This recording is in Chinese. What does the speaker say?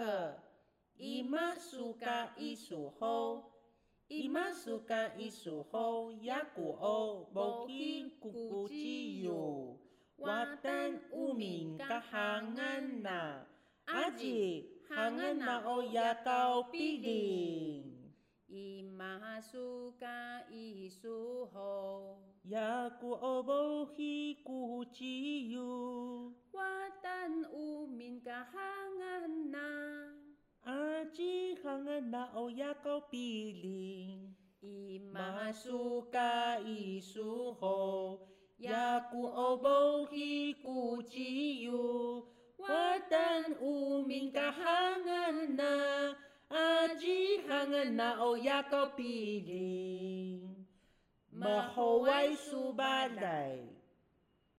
可，伊玛苏嘎伊苏好，伊玛苏嘎伊苏好，呀古吉行安那欧呀高比林。伊玛苏嘎伊苏好，呀古欧无去咕之吉行安那欧呀高比林。伊玛玛苏嘎伊苏吼，呀古欧无